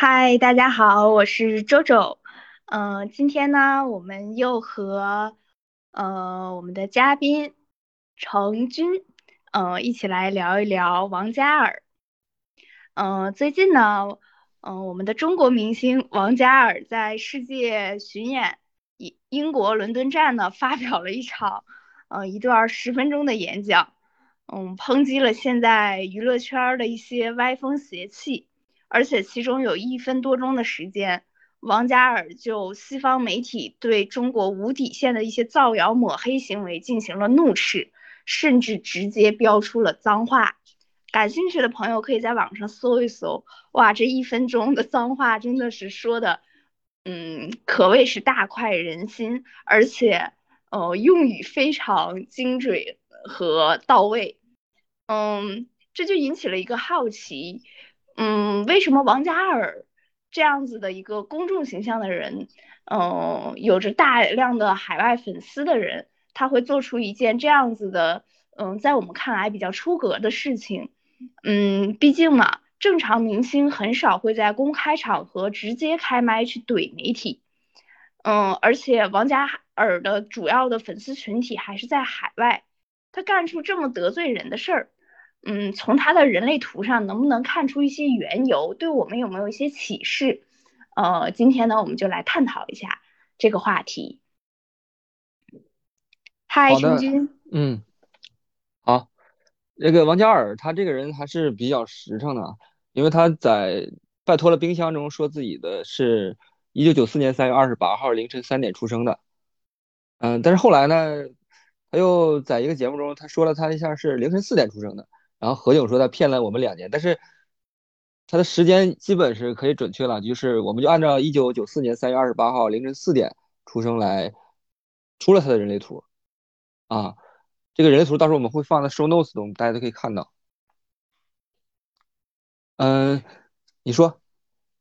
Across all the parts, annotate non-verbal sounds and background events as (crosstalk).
嗨，大家好，我是周周。嗯、今天呢，我们又和呃我们的嘉宾程军，嗯、一起来聊一聊王嘉尔。嗯、最近呢，嗯、我们的中国明星王嘉尔在世界巡演英英国伦敦站呢，发表了一场呃一段十分钟的演讲，嗯，抨击了现在娱乐圈的一些歪风邪气。而且其中有一分多钟的时间，王嘉尔就西方媒体对中国无底线的一些造谣抹黑行为进行了怒斥，甚至直接飙出了脏话。感兴趣的朋友可以在网上搜一搜，哇，这一分钟的脏话真的是说的，嗯，可谓是大快人心，而且呃用语非常精准和到位。嗯，这就引起了一个好奇。嗯，为什么王嘉尔这样子的一个公众形象的人，嗯，有着大量的海外粉丝的人，他会做出一件这样子的，嗯，在我们看来比较出格的事情？嗯，毕竟嘛，正常明星很少会在公开场合直接开麦去怼媒体，嗯，而且王嘉尔的主要的粉丝群体还是在海外，他干出这么得罪人的事儿。嗯，从他的人类图上能不能看出一些缘由，对我们有没有一些启示？呃，今天呢，我们就来探讨一下这个话题。嗨，陈军，嗯，好，那个王嘉尔他这个人还是比较实诚的啊，因为他在拜托了冰箱中说自己的是一九九四年三月二十八号凌晨三点出生的，嗯，但是后来呢，他又在一个节目中他说了他一下是凌晨四点出生的，然后何炅说他骗了我们两年，但是他的时间基本是可以准确了，就是我们就按照一九九四年三月二十八号凌晨四点出生来出了他的人类图。啊，这个人类图到时候我们会放在 show notes 中，大家都可以看到。嗯，你说，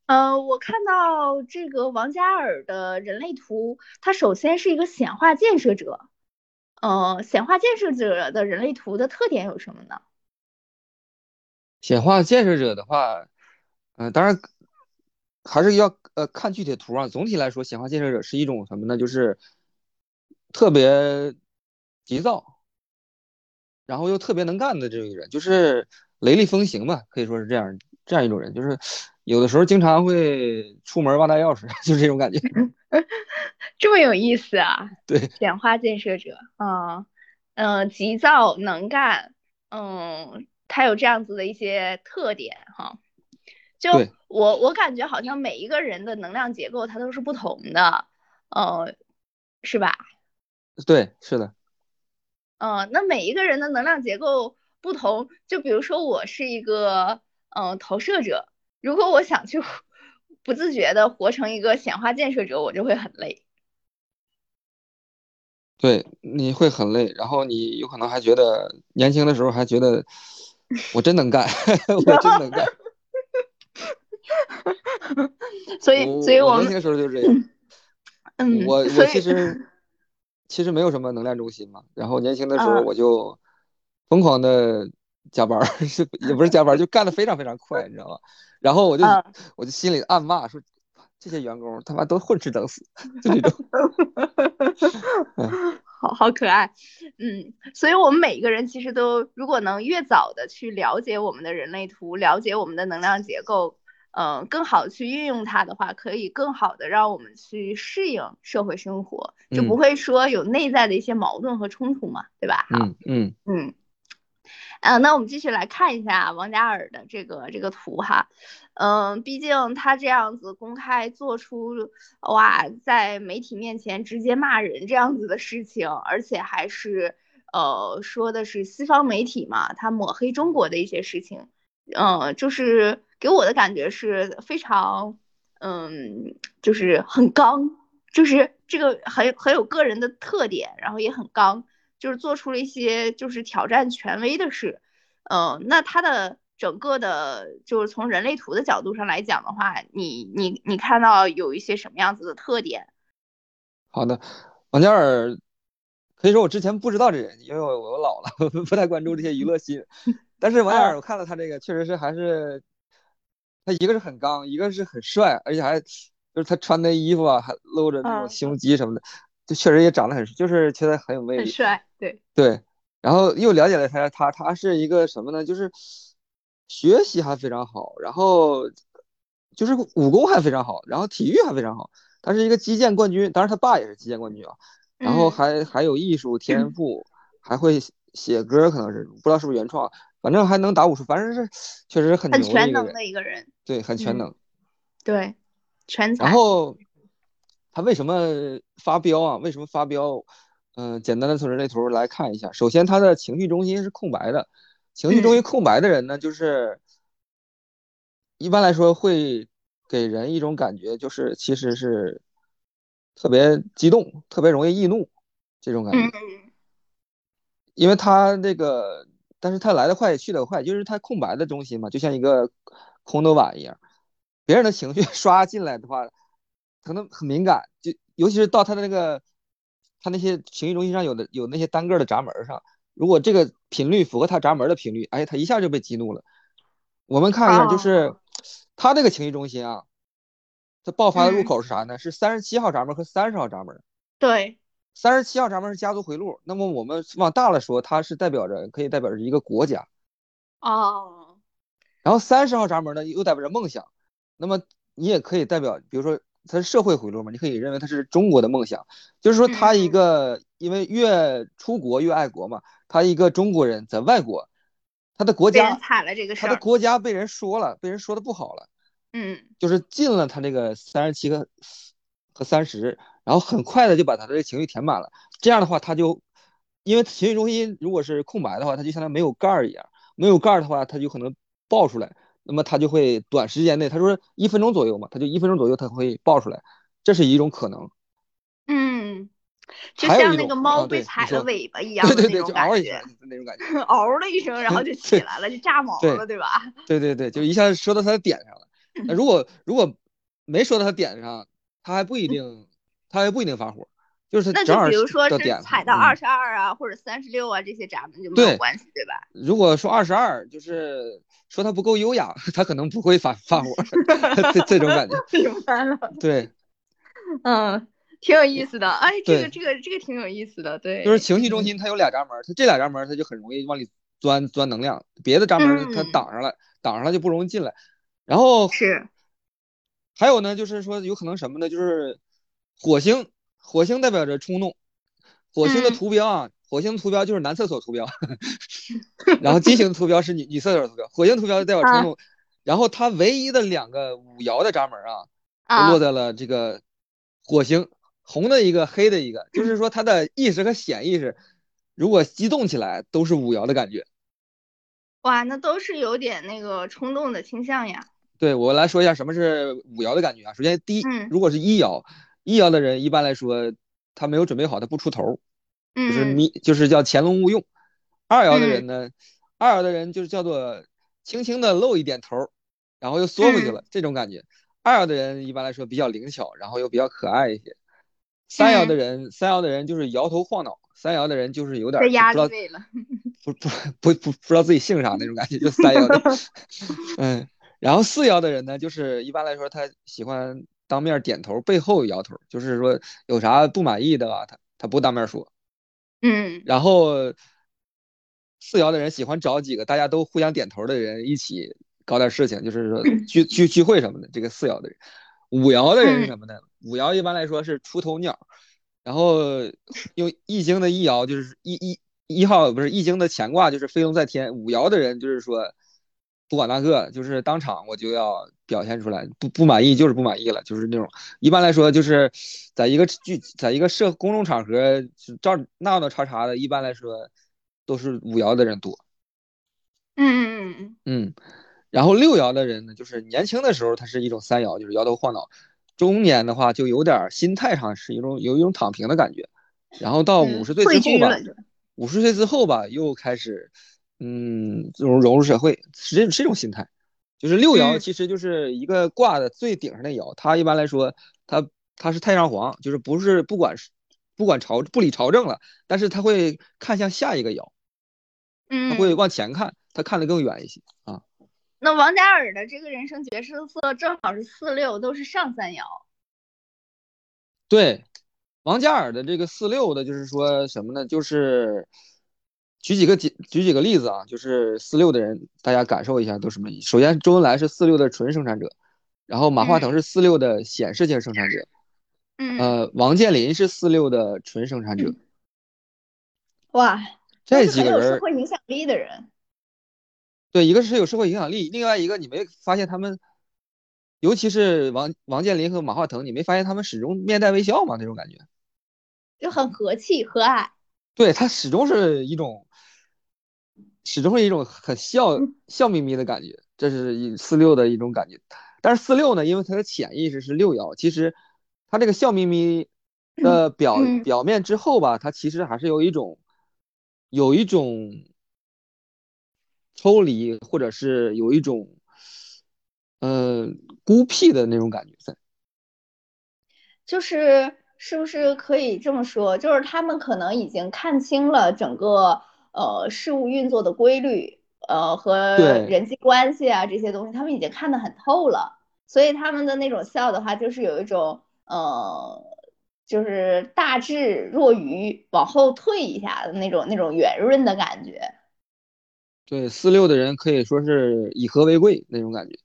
呃，我看到这个王嘉尔的人类图，他首先是一个显化建设者。呃，显化建设者的人类图的特点有什么呢？显化建设者的话，嗯、当然还是要呃看具体的图啊。总体来说，显化建设者是一种什么呢？就是特别急躁，然后又特别能干的这么一个人，就是雷厉风行吧，可以说是这样这样一种人。就是有的时候经常会出门忘带钥匙，(laughs) 就是这种感觉。(laughs) 这么有意思啊！(laughs) 对显化建设者，嗯嗯，急躁能干，嗯，他有这样子的一些特点哈。就我我感觉好像每一个人的能量结构它都是不同的，呃，是吧？对，是的。嗯，那每一个人的能量结构不同，就比如说我是一个嗯、呃投射者，如果我想去 (laughs) 不自觉的活成一个显化建设者，我就会很累。对，你会很累，然后你有可能还觉得年轻的时候还觉得 (laughs) 我真能干，我真能干。(laughs) 所以，所以我年轻的时候就是这样，嗯，我我其实其实没有什么能量中心嘛，然后年轻的时候嗯我就疯狂的加班儿，是 (laughs) 也不是加班儿，就干的非常非常快，你知道吗？然后我就嗯。我就心里暗骂说，这些员工他妈都混吃等死，(laughs) 就这种。(laughs) 嗯，好好可爱，嗯，所以我们每一个人其实都，如果能越早的去了解我们的人类图，了解我们的能量结构，嗯、更好去运用它的话，可以更好的让我们去适应社会生活，就不嗯会说有内在的一些矛盾和冲突嘛，对吧？好，嗯嗯嗯。嗯，那我们继续来看一下王嘉尔的这个这个图哈，嗯，毕竟他这样子公开做出哇，在媒体面前直接骂人这样子的事情，而且还是呃说的是西方媒体嘛，他抹黑中国的一些事情，嗯，就是给我的感觉是非常，嗯，就是很刚，就是这个很很有个人的特点，然后也很刚。就是做出了一些就是挑战权威的事，嗯，那他的整个的，就是从人类图的角度上来讲的话，你你你看到有一些什么样子的特点？好的，王嘉尔可以说我之前不知道这人，因为我我老了，(laughs) 不太关注这些娱乐新闻。(laughs) 但是王嘉尔，我看了他这个，确实是还是他一个是很刚，一个是很帅，而且还就是他穿的衣服啊，还露着那种胸肌什么的，就确实也长得很，就是觉得很有魅力，很帅，对对。然后又了解了他，他他是一个什么呢？就是学习还非常好，然后就是武功还非常好，然后体育还非常好。他是一个击剑冠军，当然他爸也是击剑冠军啊。然后还还有艺术天赋，还会写歌，可能是不知道是不是原创，反正还能打武术，反正是确实很很全能的一个人。对，很全能。对，全才。然后他为什么发飙啊？为什么发飙？嗯，简单的从人类图来看一下。首先，他的情绪中心是空白的。情绪中心空白的人呢，就是一般来说会给人一种感觉，就是其实是特别激动、特别容易易怒这种感觉。因为他那个，但是他来的快，去的快，就是他空白的中心嘛，就像一个空的碗一样。别人的情绪 (laughs) 刷进来的话，可能很敏感，就尤其是到他的那个。他那些情绪中心上有的有那些单个的闸门上，如果这个频率符合他闸门的频率，哎，他一下就被激怒了。我们看一下，就是他这个情绪中心啊，他爆发的入口是啥呢？是三十七号闸门和三十号闸门。对，三十七号闸门是家族回路，那么我们往大了说，它是代表着可以代表着一个国家。哦。然后三十号闸门呢，又代表着梦想。那么你也可以代表，比如说。它是社会回路嘛？你可以认为它是中国的梦想，就是说他一个，因为越出国越爱国嘛。他一个中国人在外国，他的国家惨了这个他的国家被人说了，被人说的不好了。嗯，就是进了他这个三十七个和三十，然后很快的就把他的这个情绪填满了。这样的话，他就因为情绪中心如果是空白的话，他就相当于没有盖儿一样，没有盖儿的话，他就可能爆出来。那么它就会短时间内，他说一分钟左右嘛，他就一分钟左右他会爆出来，这是一种可能。嗯，就像那个猫被踩了尾巴一样的那种感觉，那种感觉，(laughs) 嗷的一声，然后就 (laughs) 起来了，就炸毛了，对吧？对对对，就一下说到他的点上了。那如果如果没说到他点上，他还不一定，他还不一定发火。就是那就比如说是踩到二十二啊，或者三十六啊这些闸门就没有关系，对吧？如果说二十二，就是说他不够优雅，他可能不会发发火，(laughs) 这这种感觉。(laughs) 明白了。(laughs) 对，嗯，挺有意思的。哎，这个这个这个挺有意思的。对，就是情绪中心它有俩闸门，它这俩闸门它就很容易往里钻钻能量，别的闸门它挡上了，挡上了就不容易进来。然后是，还有呢，就是说有可能什么呢？就是火星。火星代表着冲动，火星的图标啊，火星图标就是男厕所图标，(laughs) 然后金星的图标是女女厕所图标，火星图标代表冲动，(laughs) 然后它唯一的两个五爻的闸门啊，落在了这个火星，红的一个，黑的一个，就是说它的意识和显意识，如果激动起来都是五爻的感觉。哇，那都是有点那个冲动的倾向呀。对我来说一下什么是五爻的感觉啊，首先第一，如果是一爻。一爻的人一般来说，他没有准备好，他不出头，就是你就是叫潜龙勿用。二爻的人呢，二爻的人就是叫做轻轻的露一点头，然后又缩回去了，这种感觉。二爻的人一般来说比较灵巧，然后又比较可爱一些。三爻的人，三爻的人就是摇头晃脑，三爻的人就是有点不知道，(laughs) 不不不不不知道自己姓啥那种感觉，就三爻的。(laughs) 嗯，然后四爻的人呢，就是一般来说他喜欢。当面点头，背后摇头，就是说有啥不满意的吧，他他不当面说。嗯。然后四爻的人喜欢找几个大家都互相点头的人一起搞点事情，就是说 (clears throat) 聚聚聚会什么的。这个四爻的人，五爻的人是什么呢？五爻一般来说是出头鸟，然后用易经的易爻就是一一一号不是易经的乾卦就是飞龙在天。五爻的人就是说。不管那个，就是当场我就要表现出来，不不满意就是不满意了，就是那种。一般来说，就是在一个聚，在一个社公众场合，照闹闹叉叉的，一般来说都是五爻的人多。嗯嗯嗯嗯。然后六爻的人呢，就是年轻的时候他是一种三爻，就是摇头晃脑；中年的话就有点心态上是一种有一种躺平的感觉。然后到五十岁之后吧，五十岁之后吧，又开始。嗯，这种融入社会是这是一种心态，就是六爻其实就是一个卦的最顶上的爻，它一般来说，它它是太上皇，就是不是不管是不管朝不理朝政了，但是他会看向下一个爻，嗯，他会往前看，他看得更远一些啊。那王嘉尔的这个人生角色正好是四六，都是上三爻。对，王嘉尔的这个四六的，就是说什么呢？就是举几个举举几个例子啊，就是四六的人，大家感受一下都什么意思。首先，周恩来是四六的纯生产者，然后马化腾是四六的显示性生产者，嗯，呃，王健林是四六的纯生产者。哇，这几个人社会影响力的人。对，一个是有社会影响力，另外一个你没发现他们，尤其是王王健林和马化腾，你没发现他们始终面带微笑吗？那种感觉，就很和气和蔼。对他始终是一种，始终是一种很笑笑眯眯的感觉，这是一四六的一种感觉。但是四六呢，因为他的潜意识是六爻，其实他这个笑眯眯的表表面之后吧，他其实还是有一种，有一种。抽离，或者是有一种，呃，孤僻的那种感觉在，就是是不是可以这么说？就是他们可能已经看清了整个呃事物运作的规律，呃和人际关系啊这些东西，他们已经看得很透了，所以他们的那种笑的话，就是有一种呃，就是大智若愚，往后退一下的那种那种圆润的感觉。对四六的人可以说是以和为贵那种感觉。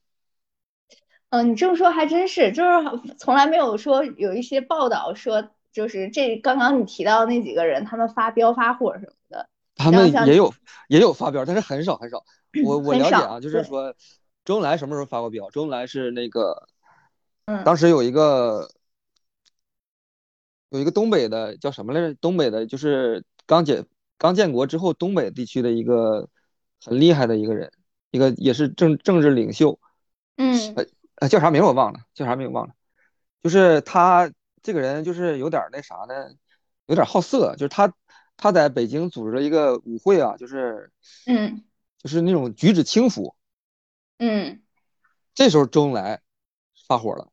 嗯，你这么说还真是，就是从来没有说有一些报道说，就是这刚刚你提到那几个人，他们发飙发火什么的。他们也有也有发飙，但是很少很少。我 (clears throat) 我了解啊，就是说周恩来什么时候发过飙？周恩来是那个，嗯，当时有一个有一个东北的叫什么来着？东北的就是刚建刚建国之后，东北地区的一个。很厉害的一个人，一个也是政政治领袖，嗯，呃，叫啥名我忘了，叫啥名忘了，就是他这个人就是有点那啥呢，有点好色，就是他他在北京组织了一个舞会啊，就是，嗯，就是那种举止轻浮，嗯，这时候周恩来发火了，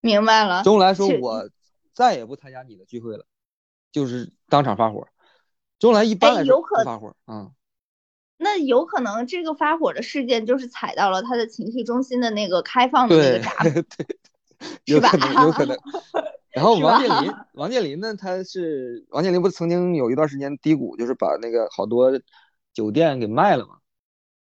明白了，周恩来说我再也不参加你的聚会了，就是当场发火，周恩来一般来说不发火，嗯。那有可能这个发火的事件就是踩到了他的情绪中心的那个开放的那个闸，是吧？有可能。(laughs) 然后王健林，(laughs) 王健林呢？他是王健林，不是曾经有一段时间低谷，就是把那个好多酒店给卖了嘛？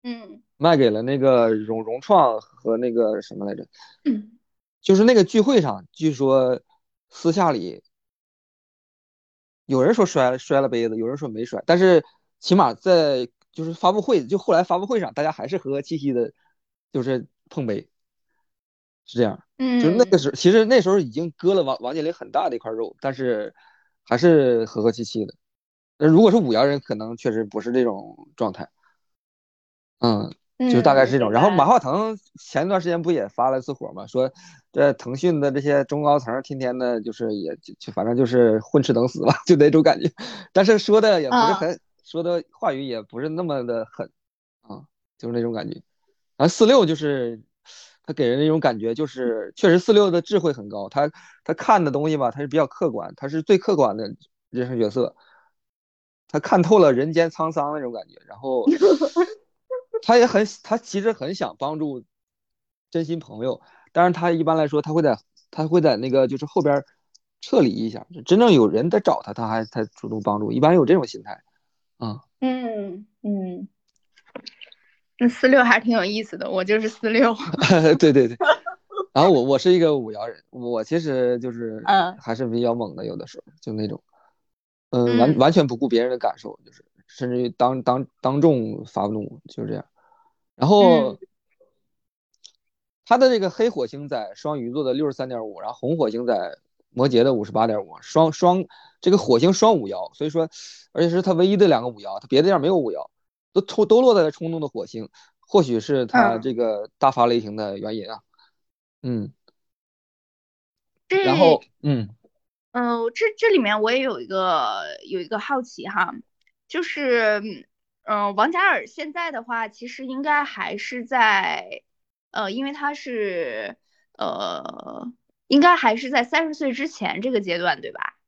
嗯。卖给了那个融融创和那个什么来着？嗯。就是那个聚会上，据说私下里有人说摔了摔了杯子，有人说没摔，但是起码在。就是发布会，就后来发布会上，大家还是和和气气的，就是碰杯，是这样。嗯，就是那个时候，其实那时候已经割了王王健林很大的一块肉，但是还是和和气气的。那如果是五爻人，可能确实不是这种状态。嗯，就大概是这种。然后马化腾前一段时间不也发了次火嘛，说这腾讯的这些中高层天天的，就是也就反正就是混吃等死吧，(laughs) 就那种感觉。但是说的也不是很。说的话语也不是那么的狠，啊，就是那种感觉。然后四六就是他给人的一种感觉，就是确实四六的智慧很高，他他看的东西吧，他是比较客观，他是最客观的人生角色，他看透了人间沧桑那种感觉。然后 (laughs) 他也很，他其实很想帮助真心朋友，但是他一般来说他会在他会在那个就是后边撤离一下，真正有人在找他，他还才主动帮助，一般有这种心态。嗯嗯嗯，那四六还是挺有意思的。我就是四六，(laughs) 对对对。然后我我是一个五爻人，我其实就是嗯，还是比较猛的，有的时候就那种，嗯，完完全不顾别人的感受，就是甚至于当当当众发怒，就是这样。然后他的这个黑火星在双鱼座的六十三点五，然后红火星在摩羯的五十八点五，双双。这个火星双五爻，所以说，而且是他唯一的两个五爻，他别的地方没有五爻，都冲都落在了冲动的火星，或许是他这个大发雷霆的原因啊。嗯。然后，嗯，嗯，这这里面我也有一个有一个好奇哈，就是，嗯，王嘉尔现在的话，其实应该还是在，呃，因为他是，呃，应该还是在三十岁之前这个阶段，对吧？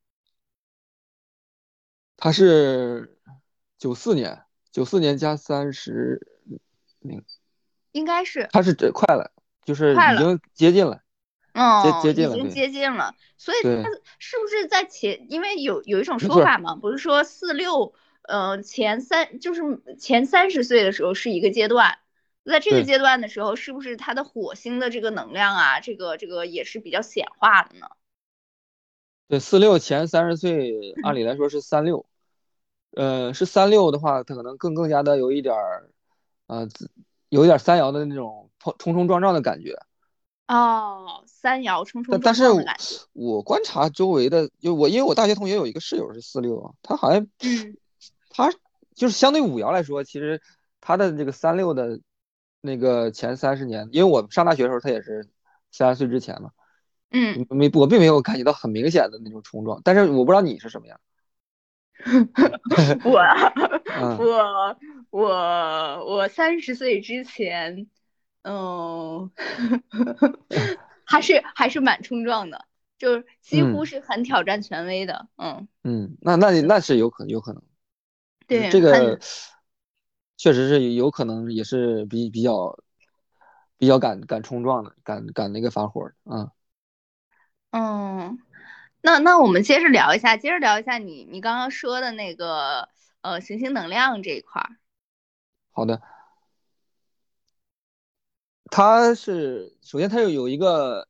他是九四年，九四年加三十零应该是他是这快了，就是已经接近了，嗯，接接近了已经接近了，所以对它是不是在前？因为有有一种说法嘛，不是说四六，呃，前三就是前三十岁的时候是一个阶段，在这个阶段的时候，是不是他的火星的这个能量啊，这个这个也是比较显化的呢？对，四六前三十岁，按理来说是三六，呃，是三六的话，它可能更更加的有一点儿，呃，有一点儿三爻的那种冲冲冲撞撞的感觉。哦，三爻冲冲撞但但是我撞的感觉，我观察周围的，就我因为我大学同学有一个室友是四六啊，他好像嗯他就是相对五爻来说，其实他的这个三六的那个前三十年，因为我上大学的时候他也是三十岁之前嘛，嗯，没我并没有感觉到很明显的那种冲撞，但是我不知道你是什么样。(laughs) 我嗯。我我我三十岁之前，嗯，(laughs) 还是还是蛮冲撞的，就是几乎嗯。是很挑战权威的，嗯，嗯，那那那是有可能有可能，对，这个确实是有可能也是比比较比较敢敢冲撞的，敢敢那个发火的啊。嗯，那那我们接着聊一下，接着聊一下你你刚刚说的那个呃行星能量这一块儿，好的，它是首先它有有一个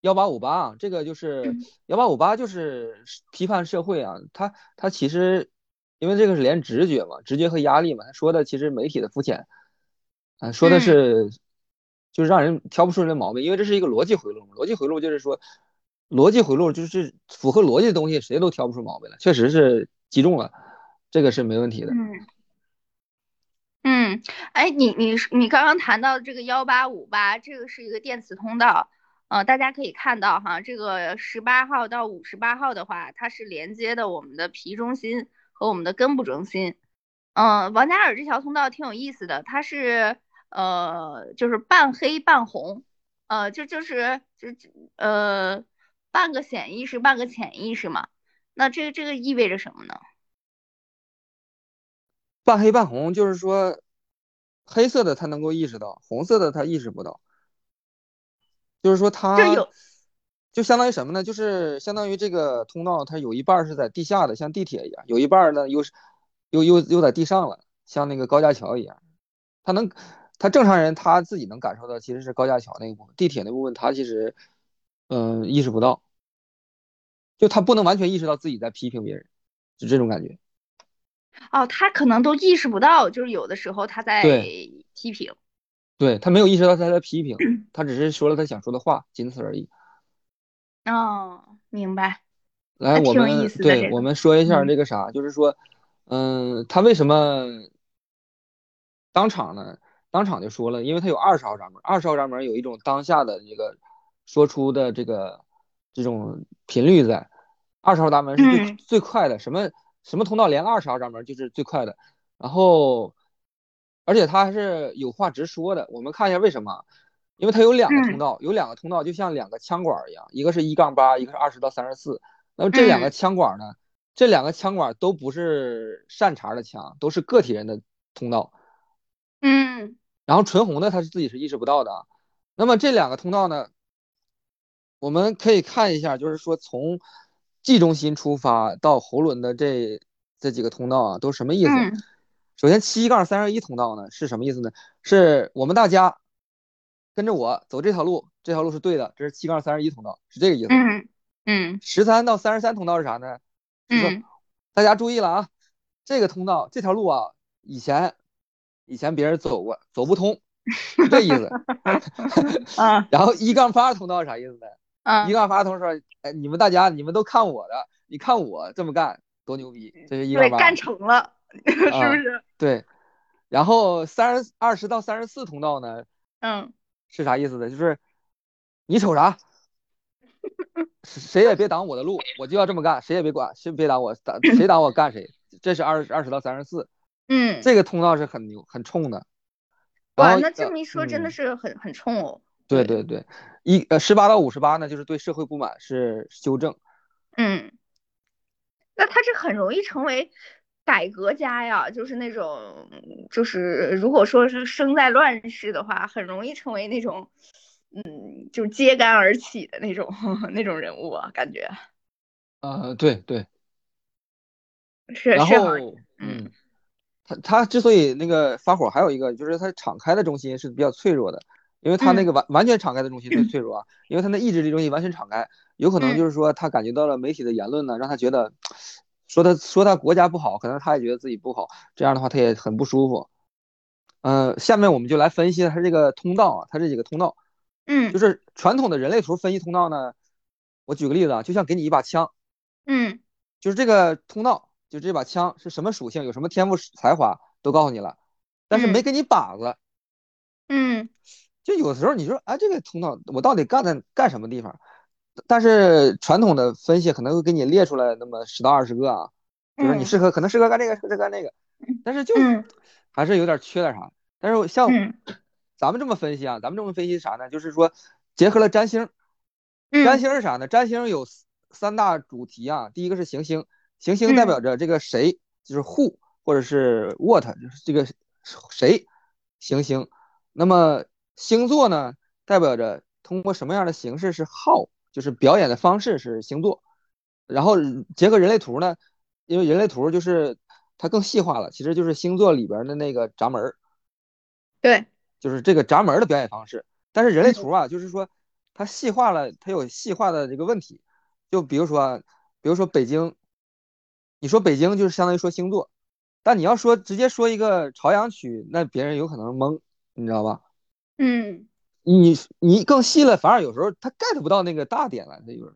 幺八五八啊，这个就是嗯。幺八五八就是批判社会啊，它它其实因为这个是连直觉嘛，直觉和压力嘛，他说的其实媒体的肤浅，啊，说的嗯。是就是让人挑不出人的毛病，因为这是一个逻辑回路，逻辑回路就是说逻辑回路就是符合逻辑的东西谁都挑不出毛病来，确实是击中了，这个是没问题的。嗯。嗯，哎，你你你刚刚谈到这个幺八五八，这个是一个电磁通道，呃，大家可以看到哈，这个十八号到五十八号的话，它是连接的我们的皮中心和我们的根部中心。嗯、王嘉尔这条通道挺有意思的，它是呃就是半黑半红，呃就就是就呃半个显意识半个潜意识嘛。那这个这个意味着什么呢？半黑半红，就是说黑色的他能够意识到，红色的他意识不到。就是说这他有就相当于什么呢？就是相当于这个通道，它有一半是在地下的，像地铁一样；有一半呢又是又又又在地上了，像那个高架桥一样。他能，他正常人他自己能感受到，其实是高架桥那一部分，地铁那部分他其实嗯意识不到，就他不能完全意识到自己在批评别人，就这种感觉。哦，他可能都意识不到，就是有的时候他在批评。对，他没有意识到他在批评，他只是说了他想说的话，仅此而已。哦，明白。来，我们对我们说一下嗯这个啥，就是说，嗯，他为什么当场呢？当场就说了，因为他有二十号闸门，二十号闸门有一种当下的这个说出的这个这种频率在，二十号闸门是最嗯最快的，什么什么通道连二十号闸门就是最快的，然后而且他还是有话直说的，我们看一下为什么。因为它有两个通嗯道，有两个通道就像两个枪管儿一样，一个是一杠八，一个是二十到三十四。那么这两个嗯枪管儿呢，这两个枪管儿都不是善茬儿的枪，都是个体人的通道。嗯然后纯红的他是自己是意识不到的啊。那么这两个通道呢，我们可以看一下，就是说从 G 中心出发到喉轮的这这几个通道啊，都什么意思？嗯首先七杠三十一通道呢是什么意思呢？是我们大家跟着我走这条路，这条路是对的，这是七杠三十一通道，是这个意思。嗯嗯十三到三十三通道是啥呢？嗯大家注意了啊，这个通道这条路啊，以前以前别人走过，走不通，是这意思。(laughs) 啊 (laughs) 然后一杠八通道是啥意思呢？啊一杠八通道说，哎，你们大家你们都看我的，你看我这么干多牛逼，这是一对。干成了，(laughs) 是啊不是？对，然后三十二十到三十四通道呢嗯是啥意思呢？就是你瞅啥，谁也别挡我的路，我就要这么干，谁也别管，谁别挡我，挡谁挡我干谁。这是二二十到三十四，嗯，这个通道是很牛很冲的。哇，那这呃么一说，真的嗯是很很冲哦。对对对，一呃十八到五十八呢，就是对社会不满是修正。嗯，那他这很容易成为改革家呀，就是那种，就是如果说是生在乱世的话，很容易成为那种，嗯，就揭竿而起的那种 (laughs) 那种人物啊，感觉。呃，对对。是然是后，嗯，他他之所以那个发火，还有一个就是他敞开的中心是比较脆弱的，因为他那个完完全敞开的中心最脆弱啊，因为他那意志力中心完全敞开，有可能就是说他感觉到了媒体的言论呢，让他觉得。说他说他国家不好，可能他也觉得自己不好，这样的话他也很不舒服。嗯，下面我们就来分析他这个通道啊，他这几个通道，嗯，就是传统的人类图分析通道呢。我举个例子啊，就像给你一把枪，嗯，就是这个通道，就这把枪是什么属性，有什么天赋才华都告诉你了，但是没给你靶子，嗯，就有时候你说哎，这个通道我到底干在干什么地方？但是传统的分析可能会给你列出来那么十到二十个啊，就是你适合可能适合干这个，适合干那个，但是就还是有点缺点啥。但是像咱们这么分析啊，咱们这么分析啥呢？就是说结合了占星，占星是啥呢？占星有三大主题啊，第一个是行星，行星代表着这个谁，就是 who 或者是 what，就是这个谁行星。那么星座呢，代表着通过什么样的形式是 how。就是表演的方式是星座，然后结合人类图呢，因为人类图就是它更细化了，其实就是星座里边的那个闸门儿，对，就是这个闸门的表演方式。但是人类图啊，就是说它细化了，它有细化的这个问题。就比如说，比如说北京，你说北京就是相当于说星座，但你要说直接说一个朝阳区，那别人有可能懵，你知道吧？嗯。你你更细了，反而有时候他 get 不到那个大点了，这就是，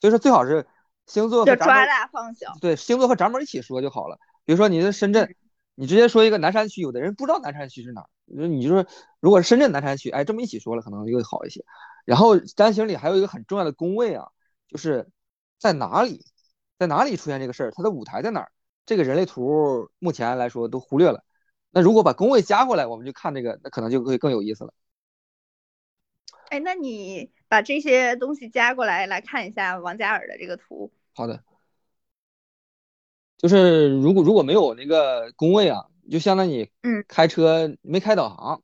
所以说最好是星座和抓大放小，对，星座和闸门一起说就好了。比如说你在深圳，你直接说一个南山区，有的人不知道南山区是哪儿，你就说如果是深圳南山区，哎，这么一起说了可能就会好一些。然后占星里还有一个很重要的宫位啊，就是在哪里，在哪里出现这个事儿，它的舞台在哪儿？这个人类图目前来说都忽略了。那如果把工位加过来，我们就看这个，那可能就会更有意思了。哎，那你把这些东西加过来，来看一下王嘉尔的这个图。好的，就是如果如果没有那个工位啊，就相当于嗯，开车没开导航，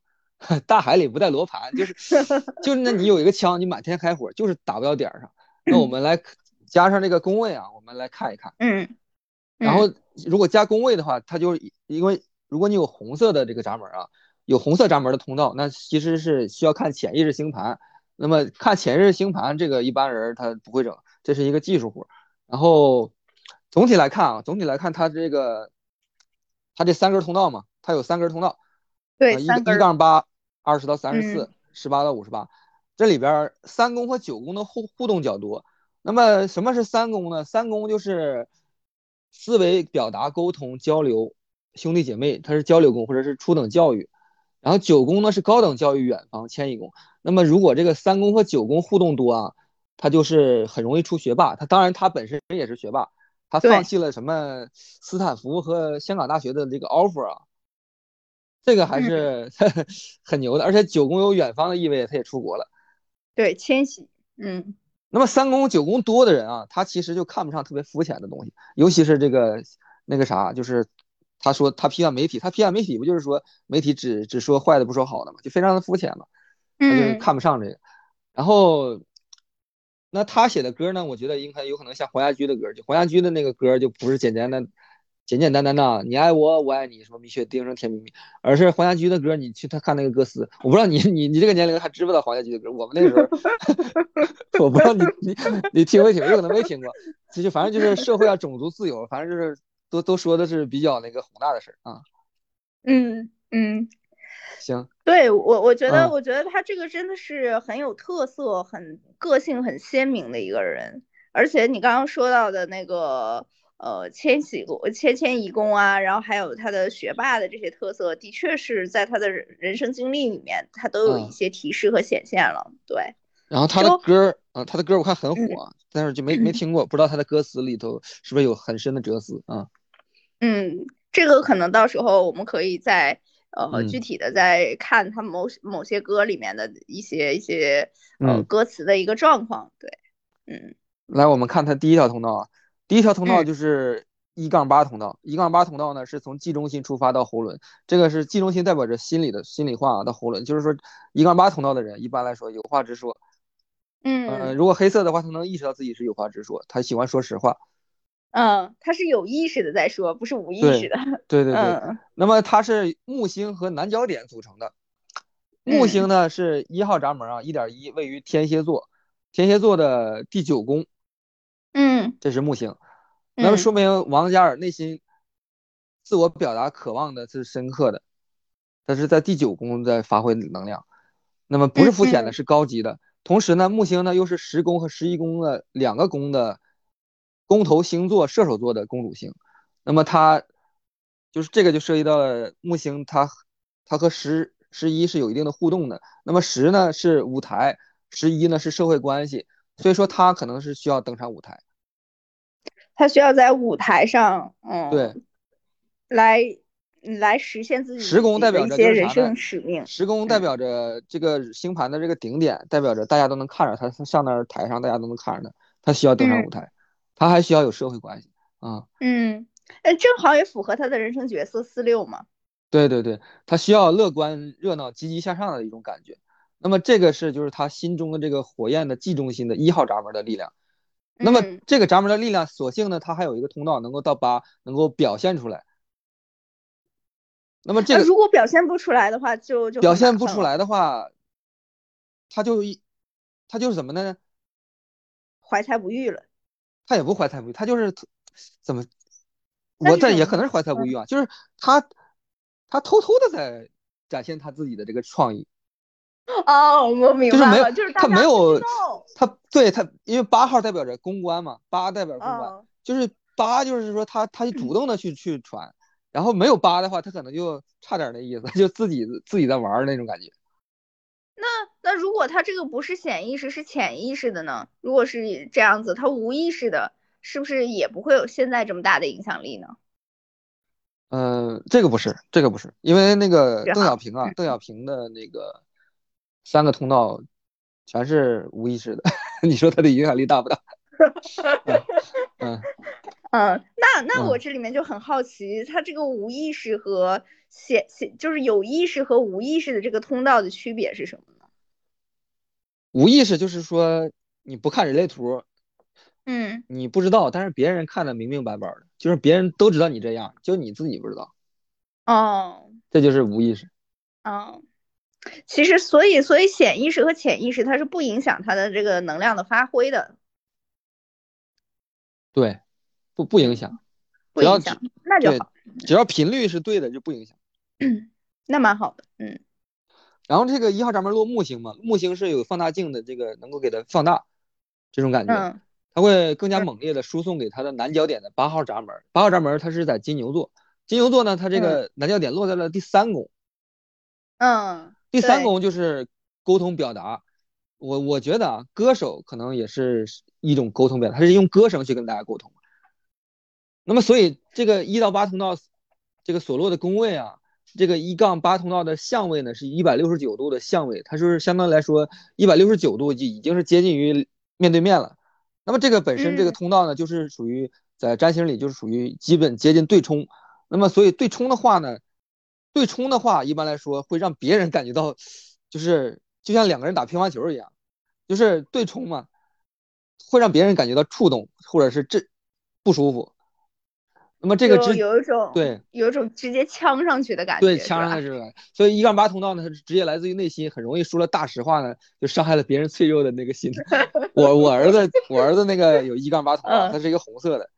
大海里不带罗盘，就是 (laughs) 就是那你有一个枪，你满天开火，就是打不到点儿上。那我们来加上这个工位啊，我们来看一看。嗯。然后如果加工位的话，它就因为如果你有红色的这个闸门啊。有红色闸门的通道，那其实是需要看潜意识星盘。那么看潜意识星盘，这个一般人他不会整，这是一个技术活。然后总体来看啊，总体来看，它这个它这三根通道嘛，它有三根通道，对，一一杠八，二十到三十四，十八到五十八。这里边三宫和九宫的互互动较多。那么什么是三宫呢？三宫就是思维表达、沟通、交流，兄弟姐妹，它是交流宫或者是初等教育。然后九宫呢是高等教育远方迁移宫，那么如果这个三宫和九宫互动多啊，他就是很容易出学霸。他当然他本身也是学霸，他放弃了什么斯坦福和香港大学的这个 offer 啊，这个还是 (laughs) 很牛的。而且九宫有远方的意味，他也出国了。对，迁徙。嗯。那么三宫九宫多的人啊，他其实就看不上特别肤浅的东西，尤其是这个那个啥，就是。他说他批判媒体，他批判媒体不就是说媒体只只说坏的不说好的嘛，就非常的肤浅嘛，他就看不上这个。然后，那他写的歌呢，我觉得应该有可能像黄家驹的歌，就黄家驹的那个歌就不是简单的、简简单单的你爱我我爱你什么蜜雪冰城甜蜜蜜，而是黄家驹的歌，你去他看那个歌词，我不知道你你你这个年龄还知不知道黄家驹的歌？我们那时候，(laughs) 我不知道你你你听没听，有可能没听过。就反正就是社会啊，种族自由，反正就是。都都说的是比较那个宏大的事儿啊，嗯嗯，行，对我我觉得我觉得他这个真的是很有特色、很个性、很鲜明的一个人，而且你刚刚说到的那个呃千禧宫、千千移宫啊，然后还有他的学霸的这些特色，的确是在他的人生经历里面，他都有一些提示和显现了，对。然后他的歌啊，他的歌我看很火，但是就没 (laughs) 没听过，不知道他的歌词里头是不是有很深的哲思啊。嗯，这个可能到时候我们可以再呃具体的再看他某某些歌里面的一些一些呃歌词的一个状况。对，嗯，来我们看他第一条通道啊，第一条通道就是一杠八通道。一杠八通道呢，是从 G 中心出发到喉轮，这个是 G 中心代表着心里的心里话啊，到喉轮，就是说一杠八通道的人，一般来说有话直说。嗯，如果黑色的话，他能意识到自己是有话直说，他喜欢说实话。嗯，他是有意识的在说，不是无意识的。(laughs) 对对对。那么它是木星和南焦点组成的。木星呢是一号闸门啊，一点一，位于天蝎座，天蝎座的第九宫。嗯，这是木星。那么说明王嘉尔内心自我表达渴望的是深刻的，他是在第九宫在发挥能量。那么不是肤浅的，是高级的。同时呢，木星呢又是十宫和十一宫的两个宫的宫头星座，射手座的公主星。那么它就是这个就涉及到了木星，它它和十十一是有一定的互动的。那么十呢是舞台，十一呢是社会关系，所以说它可能是需要登上舞台。它需要在舞台上，嗯，对，来。来实现自己十宫代表着一些人生使命。十宫代表着这个星盘的这个顶点，代表着大家都能看着他上那儿台上，大家都能看着他。他需要登上舞台，他还需要有社会关系啊。嗯，哎，正好也符合他的人生角色四六嘛。对对对，他需要乐观、热闹、积极向上的一种感觉。那么这个是就是他心中的这个火焰的 G 中心的一号闸门的力量。那么这个闸门的力量，所幸呢，它还有一个通道能够到八，能够表现出来。那么这个如果表现不出来的话，就就表现不出来的话，他就一他就是怎么呢？怀才不遇了。他也不怀才不遇，他就是怎么？我这也可能是怀才不遇啊，就是他他偷偷的在展现他自己的这个创意。哦，我明白了，就是没有他没有他对他，因为八号代表着公关嘛，八代表公关，就是八就是说他他主动的去去传。然后没有八的话，他可能就差点那意思，(laughs) 就自己自己在玩那种感觉。那那如果他这个不是显意识，是潜意识的呢？如果是这样子，他无意识的，是不是也不会有现在这么大的影响力呢？嗯，这个不是，这个不是，因为那个邓小平啊，邓小平的那个三个通道全是无意识的，(laughs) 你说他的影响力大不大？(laughs) 嗯。嗯，那那我这里面就很好奇，它这个无意识和显显就是有意识和无意识的这个通道的区别是什么呢？无意识就是说你不看人类图，嗯，你不知道，但是别人看的明明白白的，就是别人都知道你这样，就你自己不知道。哦，这就是无意识。哦，其实所以所以显意识和潜意识它是不影响它的这个能量的发挥的。对。不不影响，不影响，那就好。只要频率是对的，就不影响。那蛮好的，嗯。然后这个一号闸门落木星嘛，木星是有放大镜的，这个能够给它放大，这种感觉，它会更加猛烈的输送给它的南焦点的八号闸门。八号闸门它是在金牛座，金牛座呢，它这个南焦点落在了第三宫。嗯。第三宫就是沟通表达。我我觉得啊，歌手可能也是一种沟通表达，他是用歌声去跟大家沟通。那么，所以这个一到八通道，这个所落的宫位啊，这个一杠八通道的相位呢，是一百六十九度的相位，它就是相当来说一百六十九度就已经是接近于面对面了。那么这个本身这个通道呢，就是属于在占星里就是属于基本接近对冲。那么所以对冲的话呢，对冲的话一般来说会让别人感觉到，就是就像两个人打乒乓球一样，就是对冲嘛，会让别人感觉到触动或者是这不舒服。那么这个直有一种对，有一种直接呛上去的感觉，对，呛上去的感觉所以一杠八通道呢，它是直接来自于内心，很容易说了大实话呢，就伤害了别人脆弱的那个心。(laughs) 我我儿子，我儿子那个有一杠八通道，他是一个红色的，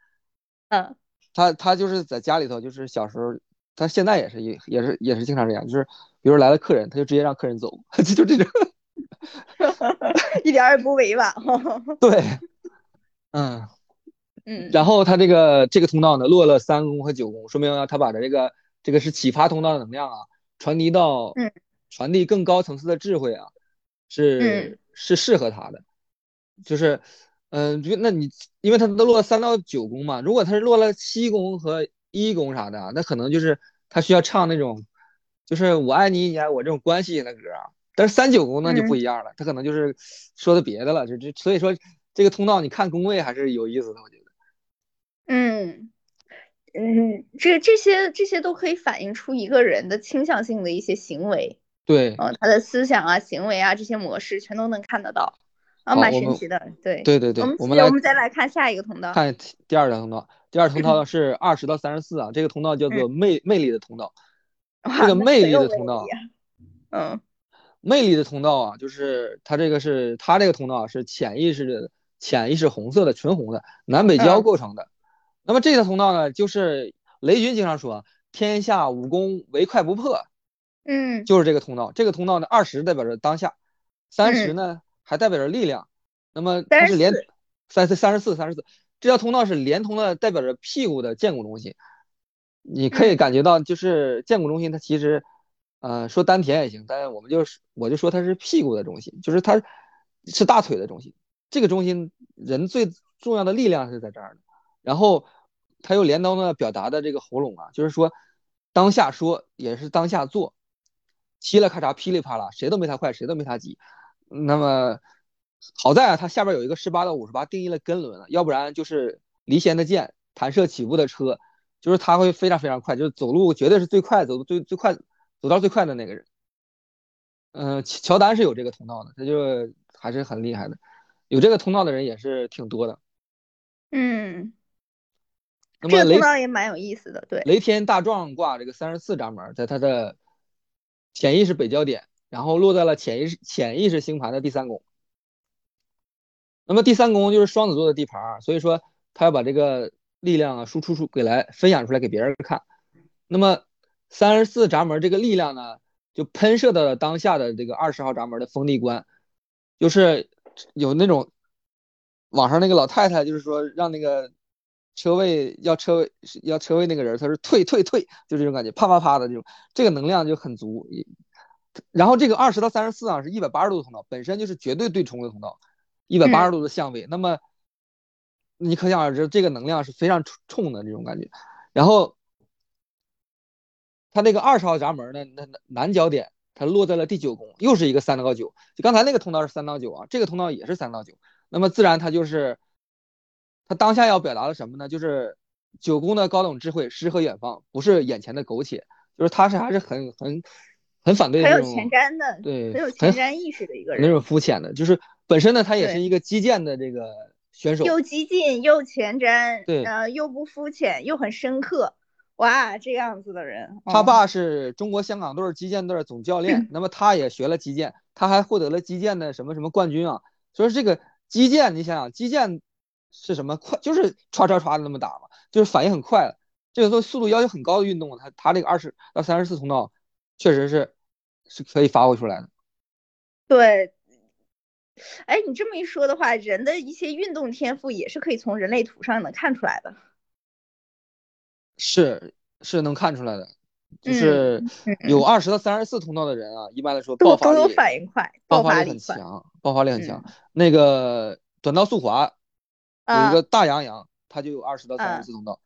嗯，他他就是在家里头，就是小时候，他现在也是也也是也是经常这样，就是比如来了客人，他就直接让客人走，(laughs) 就这种，(laughs) 一点也不委婉。对，嗯。嗯，然后他这个这个通道呢，落了三宫和九宫，说明他把这个这个是启发通道的能量啊，传递到，嗯，传递更高层次的智慧啊，是是适合他的，就是，嗯，就那你因为他都落了三到九宫嘛，如果他是落了七宫和一宫啥的，那可能就是他需要唱那种，就是我爱你，你爱我这种关系型的歌啊，但是三九宫那就不一样了，他可能就是说的别的了，就就所以说这个通道你看宫位还是有意思的，我觉得。嗯，嗯，这这些这些都可以反映出一个人的倾向性的一些行为，对，嗯，他的思想啊、行为啊这些模式全都能看得到，啊，蛮神奇的，对，对对对，我们我们来我们再来看下一个通道，看。第二条通道，第二通道是二十到三十四啊，这个通道叫做魅魅力的通道，这个魅力的通道，嗯，魅力的通道啊，就是它这个是它这个通道是潜意识的潜意识红色的纯红的南北交构成的。那么这条通道呢，就是雷军经常说“天下武功唯快不破”，嗯，就是这个通道。这个通道呢，二十代表着当下，三十呢还代表着力量。那么它是连三四三十四三十四，这条通道是连通的，代表着屁股的建骨中心。你可以感觉到，就是建骨中心，它其实，呃，说丹田也行，但是我们就是我就说它是屁股的中心，就是它是大腿的中心。这个中心人最重要的力量是在这儿的。然后，他又镰刀呢，表达的这个喉咙啊，就是说，当下说也是当下做，嘁哩咔嚓，噼里啪啦，谁都没他快，谁都没他急。那么好在啊，他下边有一个十八到五十八定义了根轮要不然就是离弦的箭，弹射起步的车，就是他会非常非常快，就是走路绝对是最快，走的最最快，走道最快的那个人。嗯，乔丹是有这个通道的，他就还是很厉害的，有这个通道的人也是挺多的。嗯。这个通道也蛮有意思的，对。雷天大壮卦这个三十四闸门，在他的潜意识北焦点，然后落在了潜意识潜意识星盘的第三宫。那么第三宫就是双子座的地盘，所以说他要把这个力量啊输出出给来分享出来给别人看。那么三十四闸门这个力量呢，就喷射到了当下的这个二十号闸门的封地关，就是有那种网上那个老太太，就是说让那个。车位要车位要车位那个人，他是退退退，就这种感觉，啪啪啪的这种，这个能量就很足。然后这个二十到三十四啊，是一百八十度的通道，本身就是绝对对冲的通道，一百八十度的相位。那么你可想而知，这个能量是非常冲的这种感觉。然后他那个二十号闸门呢，那南角点它落在了第九宫，又是一个三到九。就刚才那个通道是三到九啊，这个通道也是三到九。那么自然它就是。他当下要表达的什么呢？就是九宫的高等智慧，诗和远方，不是眼前的苟且，就是他是还是很很很反对很有前瞻的，对，很有前瞻意识的一个人，那种肤浅的，就是本身呢，他也是一个击剑的这个选手，又激进又前瞻，对，呃，又不肤浅，又很深刻，哇，这样子的人。他爸是中国香港队击剑队总教练，(clears throat) 那么他也学了击剑，他还获得了击剑的什么什么冠军啊，所以这个击剑，你想想击剑。是什么快？就是唰唰唰的那么打嘛，就是反应很快。这个做速度要求很高的运动，它它这个二十到三十四通道，确实是是可以发挥出来的。对，哎，你这么一说的话，人的一些运动天赋也是可以从人类图上能看出来的。是是能看出来的，就是有二十到三十四通道的人啊，一般来说爆发力反应快，爆发力很强，爆发力很强。那个短道速滑。有一个大洋洋，它就有二十到三十四通道。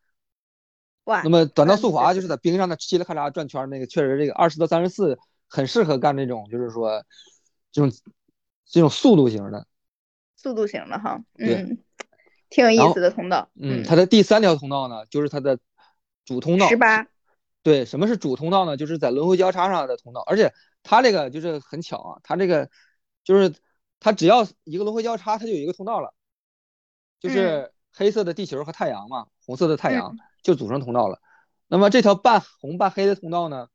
哇！那么短道速滑就是在冰上的嘁哩咔嚓转圈那个，确实这个二十到三十四很适合干这种，就是说这种这种速度型的。速度型的哈，嗯，挺有意思的通道。嗯，它的第三条通道呢，就是它的主通道。十八。对，什么是主通道呢？就是在轮回交叉上的通道，而且它这个就是很巧啊，它这个就是它只要一个轮回交叉，它就有一个通道了。就是黑色的地球和太阳嘛，红色的太阳就组成通道了。那么这条半红半黑的通道呢，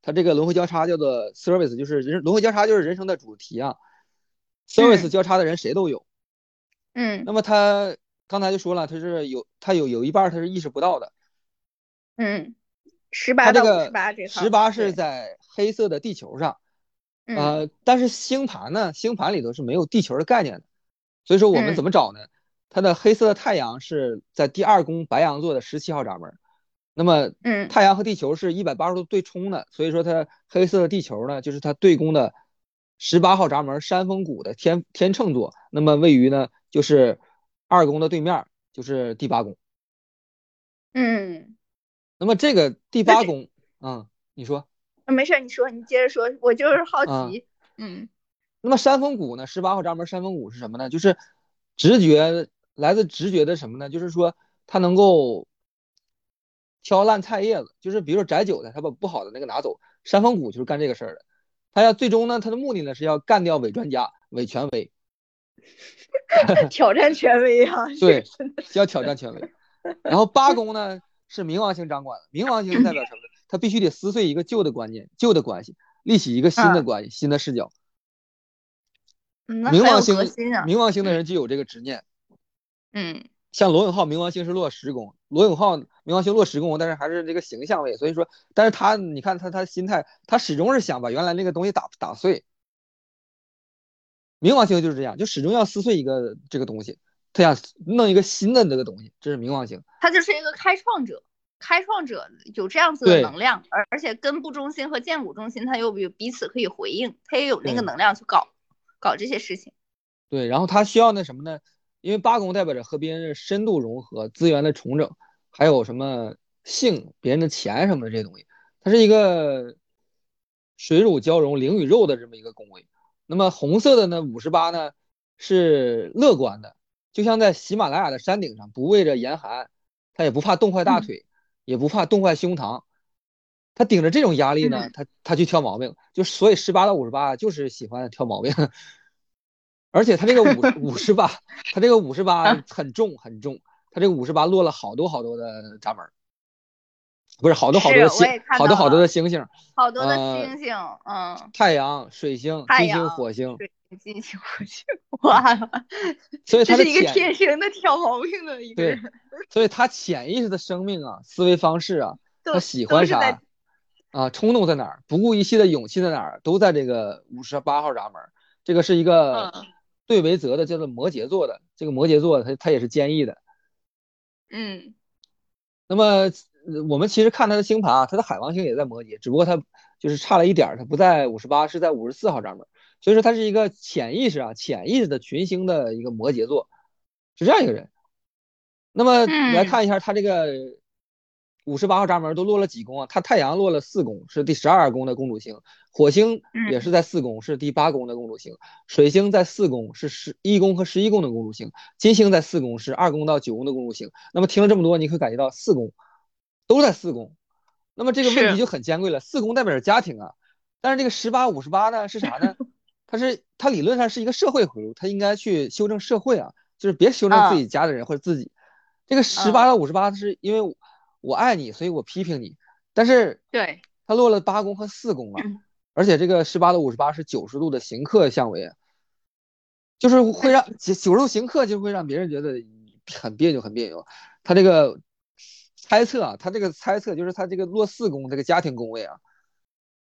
它这个轮回交叉叫做 service，就是人轮回交叉就是人生的主题啊。service 交叉的人谁都有。嗯。那么他刚才就说了，他是有他有有一半他是意识不到的。嗯。十八到十八这十八是在黑色的地球上。呃，但是星盘呢，星盘里头是没有地球的概念的。所以说我们怎么找呢？它的黑色的太阳是在第二宫白羊座的十七号闸门，那么，嗯，太阳和地球是一百八十度对冲的，所以说它黑色的地球呢，就是它对宫的十八号闸门山峰谷的天天秤座，那么位于呢就是二宫的对面，就是第八宫。嗯，那么这个第八宫，嗯，你说？啊，没事，你说，你接着说，我就是好奇，嗯。那么山峰谷呢？十八号闸门山峰谷是什么呢？就是直觉来自直觉的什么呢？就是说它能够挑烂菜叶子，就是比如说摘韭菜，它把不好的那个拿走。山峰谷就是干这个事儿的，他要最终呢，他的目的呢是要干掉伪专家、伪权威，(laughs) 挑战权威啊！(laughs) 对，要挑战权威。然后八宫呢是冥王星掌管的，冥王星代表什么？他必须得撕碎一个旧的观念、旧的关系，立起一个新的关系、新的视角。冥王星，冥王星的人就有这个执念。嗯。像罗永浩冥王星是落十宫，罗永浩冥王星落十宫，但是还是这个形象位，所以说，但是他你看他他心态，他始终是想把原来那个东西打打碎。冥王星就是这样，就始终要撕碎一个这个东西，他想弄一个新的那个东西，这是冥王星。他就是一个开创者，开创者有这样子的能量，而而且根部中心和剑骨中心他又有彼此可以回应，他也有那个能量去搞搞这些事情。对，然后他需要那什么呢？因为八宫代表着和别人的深度融合、资源的重整，还有什么性、别人的钱什么的这些东西，它是一个水乳交融、灵与肉的这么一个宫位。那么红色的呢，五十八呢是乐观的，就像在喜马拉雅的山顶上，不畏着严寒，他也不怕冻坏大腿，也不怕冻坏胸膛，他顶着这种压力呢，他他去挑毛病，就所以十八到五十八就是喜欢挑毛病。(laughs) 而且他这个五五十八，他这个五十八很重很重，他这个五十八落了好多好多的闸门，不是好多好多的星，好多好多的星星，好多的星星，嗯，太阳、水星、金星、火星，金星、火星，(laughs) 哇，所以他是一个天生的挑毛病的一个人，所以他潜意识的生命啊，思维方式啊，他喜欢啥啊，冲动在哪儿，不顾一切的勇气在哪儿，都在这个五十八号闸门，这个是一个。对维泽的叫做摩羯座的，这个摩羯座它它也是坚毅的，嗯，那么我们其实看他的星盘啊，他的海王星也在摩羯，只不过他就是差了一点儿，他不在五十八，是在五十四号闸门，所以说他是一个潜意识啊，潜意识的群星的一个摩羯座，是这样一个人。那么来看一下他这个。五十八号闸门都落了几宫啊？它太阳落了四宫，是第十二宫的公主星；火星也是在四宫，是第八宫的公主星；水星在四宫，是十一宫和十一宫的公主星；金星在四宫，是二宫到九宫的公主星。那么听了这么多，你可感觉到四宫都在四宫。那么这个问题就很尖锐了。四宫代表着家庭啊，但是这个十八五十八呢是啥呢？(laughs) 它是它理论上是一个社会回路，它应该去修正社会啊，就是别修正自己家的人或者自己。这个十八到五十八是因为。我爱你，所以我批评你。但是，对他落了八宫和四宫啊，而且这个十八到五十八是九十度的刑克相位，就是会让九九十度刑克就会让别人觉得很别扭，很别扭。他这个猜测啊，他这个猜测就是他这个落四宫这个家庭宫位啊，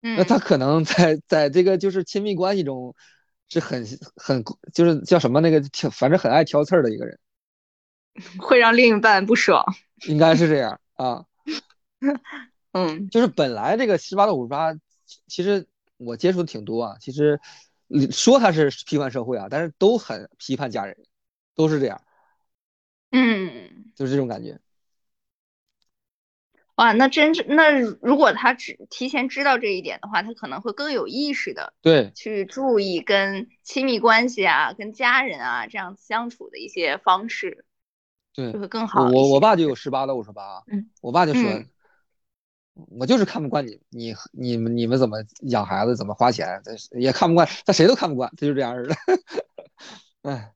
那他可能在在这个就是亲密关系中是很很就是叫什么那个挑，反正很爱挑刺儿的一个人，会让另一半不爽，应该是这样。啊，(laughs) 嗯，就是本来这个十八到五十八，其实我接触的挺多啊。其实说他是批判社会啊，但是都很批判家人，都是这样。嗯，就是这种感觉。哇，那真是那如果他只提前知道这一点的话，他可能会更有意识的对去注意跟亲密关系啊、跟家人啊这样相处的一些方式。对，就会更好。我我爸就有十八到五十八，我爸就说，我就是看不惯你，你你们你们怎么养孩子，怎么花钱，也看不惯，他谁都看不惯，他就这样似的。(laughs) 哎，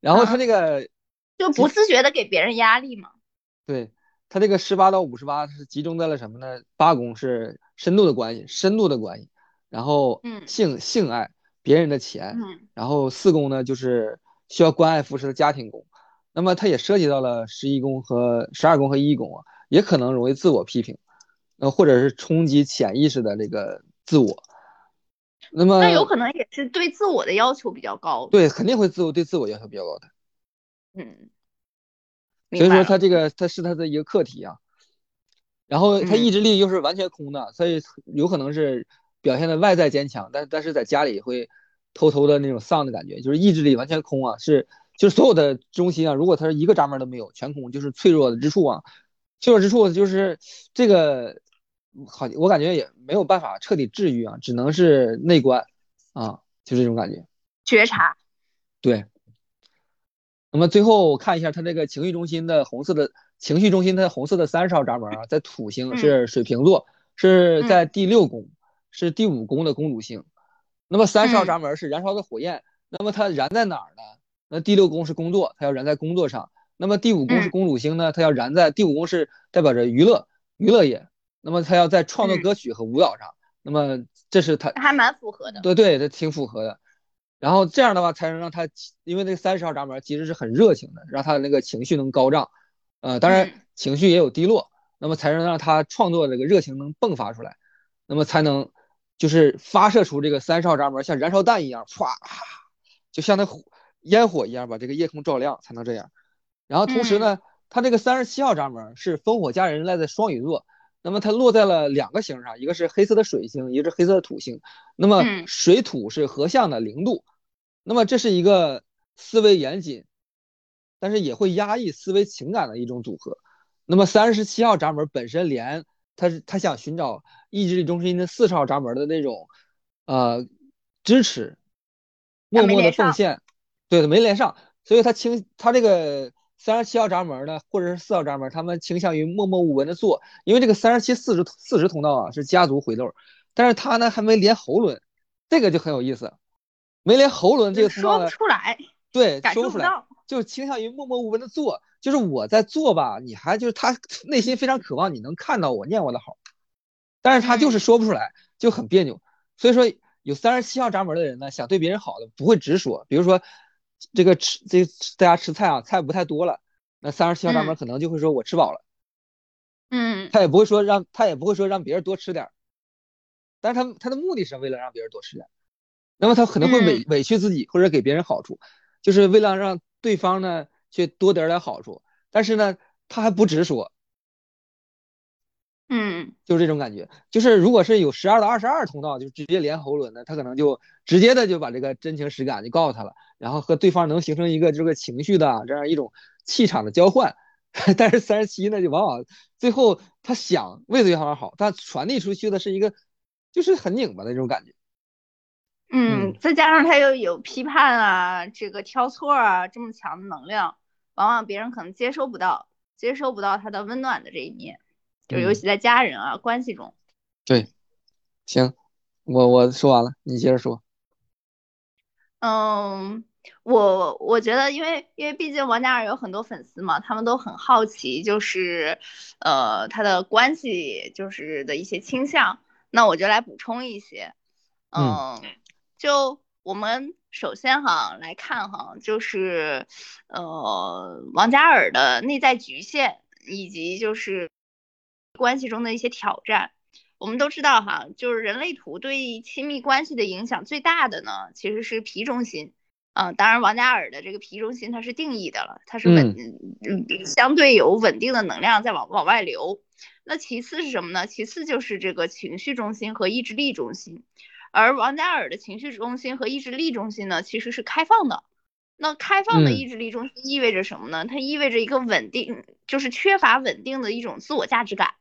然后他那个就不自觉的给别人压力嘛。对他这个十八到五十八是集中在了什么呢？八宫是深度的关系，深度的关系，然后性性爱别人的钱，嗯然后四宫呢就是需要关爱扶持的家庭宫。那么它也涉及到了十一宫和十二宫和一宫啊，也可能容易自我批评，呃，或者是冲击潜意识的这个自我。那么那有可能也是对自我的要求比较高。对，肯定会自我对自我要求比较高的。嗯，所以说他这个他是他的一个课题啊。然后他意志力又是完全空的，所以有可能是表现的外在坚强，但但是在家里会偷偷的那种丧的感觉，就是意志力完全空啊，是。就是所有的中心啊，如果它是一个闸门都没有，全空，就是脆弱的之处啊。脆弱之处就是这个，好，我感觉也没有办法彻底治愈啊，只能是内观啊，就这种感觉。觉察。对。那么最后看一下他这个情绪中心的红色的情绪中心，它红色的三十号闸门啊，在土星是水瓶座，是在第六宫，是第五宫的公主星。那么三十号闸门是燃烧的火焰，那么它燃在哪儿呢？那第六宫是工作，它要燃在工作上。那么第五宫是公主星呢，它要燃在第五宫是代表着娱乐娱乐业，那么它要在创作歌曲和舞蹈上。那么这是它还蛮符合的，对对，它挺符合的。然后这样的话才能让他，因为那三十号闸门其实是很热情的，让他那个情绪能高涨，呃，当然情绪也有低落，那么才能让他创作这个热情能迸发出来，那么才能就是发射出这个三十号闸门像燃烧弹一样，唰，就像那火烟火一样把这个夜空照亮，才能这样。然后同时呢，它这个三十七号闸门是烽火佳人赖在双鱼座，那么它落在了两个星上，一个是黑色的水星，一个是黑色的土星，那么水土是合相的零度。那么这是一个思维严谨，但是也会压抑思维情感的一种组合。那么三十七号闸门本身连他是他想寻找意志力中心的四十号闸门的那种呃支持，默默的奉献，对的没连上，所以他倾他这个三十七号闸门呢，或者是四号闸门，他们倾向于默默无闻的做，因为这个三十七四十四十通道啊是家族回路，但是他呢还没连喉轮，这个就很有意思。没连喉轮这个通道说不出来，对，说不出来，就倾向于默默无闻的做，就是我在做吧，你还就是他内心非常渴望你能看到我念我的好，但是他就是说不出来，就很别扭。所以说有三十七号闸门的人呢，想对别人好的不会直说，比如说这个吃这大家吃菜啊，菜不太多了，那三十七号闸门可能就会说我吃饱了，嗯，他也不会说让他也不会说让别人多吃点，但是他他的目的是为了让别人多吃点。那么他可能会委委屈自己，或者给别人好处，就是为了让对方呢去多得点好处，但是呢他还不直说，嗯，就是这种感觉。就是如果是有十二到二十二通道，就直接连喉轮的，他可能就直接的就把这个真情实感就告诉他了，然后和对方能形成一个这个情绪的这样一种气场的交换。(laughs) 但是三十七呢，就往往最后他想为对方好，但传递出去的是一个就是很拧巴的那种感觉。嗯，再加上他又有批判啊，这个挑错啊，这么强的能量，往往别人可能接收不到，接收不到他的温暖的这一面，就尤其在家人啊关系中。对，行，我我说完了，你接着说。嗯，我我觉得，因为因为毕竟王嘉尔有很多粉丝嘛，他们都很好奇，就是呃他的关系就是的一些倾向，那我就来补充一些，嗯。就我们首先哈来看哈，就是呃王嘉尔的内在局限以及就是关系中的一些挑战。我们都知道哈，就是人类图对亲密关系的影响最大的呢，其实是皮中心。嗯，当然王嘉尔的这个皮中心它是定义的了，它是稳嗯相对有稳定的能量在往往外流。那其次是什么呢？其次就是这个情绪中心和意志力中心。而王嘉尔的情绪中心和意志力中心呢，其实是开放的。那开放的意志力中心意味着什么呢？它意味着一个稳定，就是缺乏稳定的一种自我价值感。